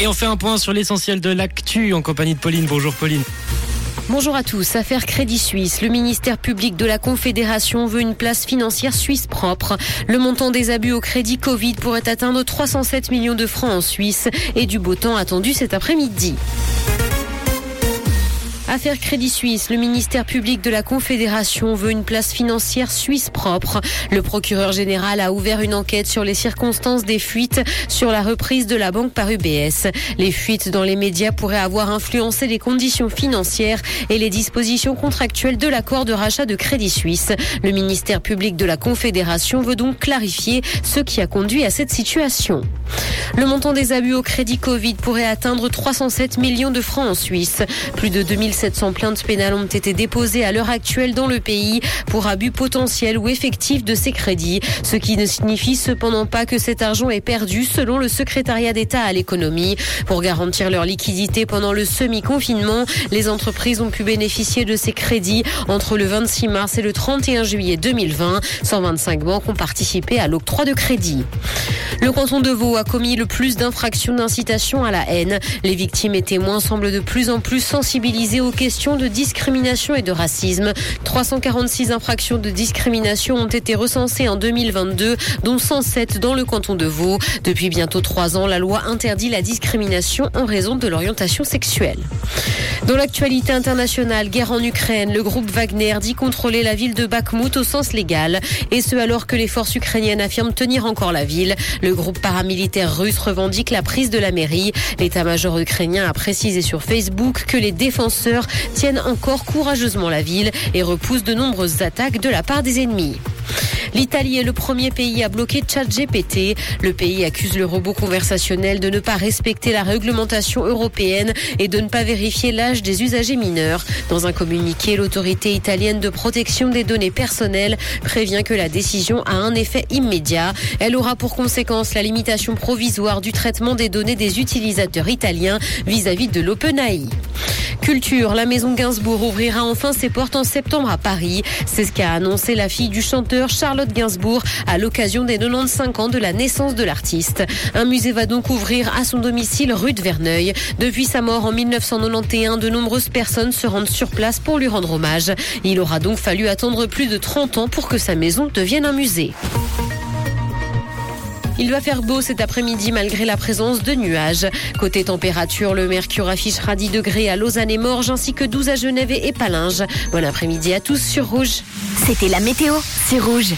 Et on fait un point sur l'essentiel de l'actu en compagnie de Pauline. Bonjour Pauline. Bonjour à tous. Affaire Crédit Suisse. Le ministère public de la Confédération veut une place financière suisse propre. Le montant des abus au crédit Covid pourrait atteindre 307 millions de francs en Suisse et du beau temps attendu cet après-midi. Affaire Crédit Suisse, le ministère public de la Confédération veut une place financière suisse propre. Le procureur général a ouvert une enquête sur les circonstances des fuites sur la reprise de la banque par UBS. Les fuites dans les médias pourraient avoir influencé les conditions financières et les dispositions contractuelles de l'accord de rachat de Crédit Suisse. Le ministère public de la Confédération veut donc clarifier ce qui a conduit à cette situation. Le montant des abus au crédit Covid pourrait atteindre 307 millions de francs en Suisse. Plus de 2000 700 plaintes pénales ont été déposées à l'heure actuelle dans le pays pour abus potentiels ou effectifs de ces crédits, ce qui ne signifie cependant pas que cet argent est perdu selon le secrétariat d'État à l'économie. Pour garantir leur liquidité pendant le semi-confinement, les entreprises ont pu bénéficier de ces crédits entre le 26 mars et le 31 juillet 2020. 125 banques ont participé à l'octroi de crédit. Le canton de Vaud a commis le plus d'infractions d'incitation à la haine. Les victimes et témoins semblent de plus en plus sensibilisés aux questions de discrimination et de racisme. 346 infractions de discrimination ont été recensées en 2022, dont 107 dans le canton de Vaud. Depuis bientôt trois ans, la loi interdit la discrimination en raison de l'orientation sexuelle. Dans l'actualité internationale, guerre en Ukraine, le groupe Wagner dit contrôler la ville de Bakhmut au sens légal, et ce alors que les forces ukrainiennes affirment tenir encore la ville. Le groupe paramilitaire russe revendique la prise de la mairie. L'état-major ukrainien a précisé sur Facebook que les défenseurs tiennent encore courageusement la ville et repoussent de nombreuses attaques de la part des ennemis. L'Italie est le premier pays à bloquer ChatGPT. Le pays accuse le robot conversationnel de ne pas respecter la réglementation européenne et de ne pas vérifier l'âge des usagers mineurs. Dans un communiqué, l'autorité italienne de protection des données personnelles prévient que la décision a un effet immédiat. Elle aura pour conséquence la limitation provisoire du traitement des données des utilisateurs italiens vis-à-vis de l'OpenAI. La maison Gainsbourg ouvrira enfin ses portes en septembre à Paris. C'est ce qu'a annoncé la fille du chanteur Charlotte Gainsbourg à l'occasion des 95 ans de la naissance de l'artiste. Un musée va donc ouvrir à son domicile rue de Verneuil. Depuis sa mort en 1991, de nombreuses personnes se rendent sur place pour lui rendre hommage. Il aura donc fallu attendre plus de 30 ans pour que sa maison devienne un musée. Il va faire beau cet après-midi malgré la présence de nuages. Côté température, le mercure affichera 10 degrés à Lausanne et Morges ainsi que 12 à Genève et Palinges. Bon après-midi à tous sur Rouge. C'était la météo, c'est Rouge.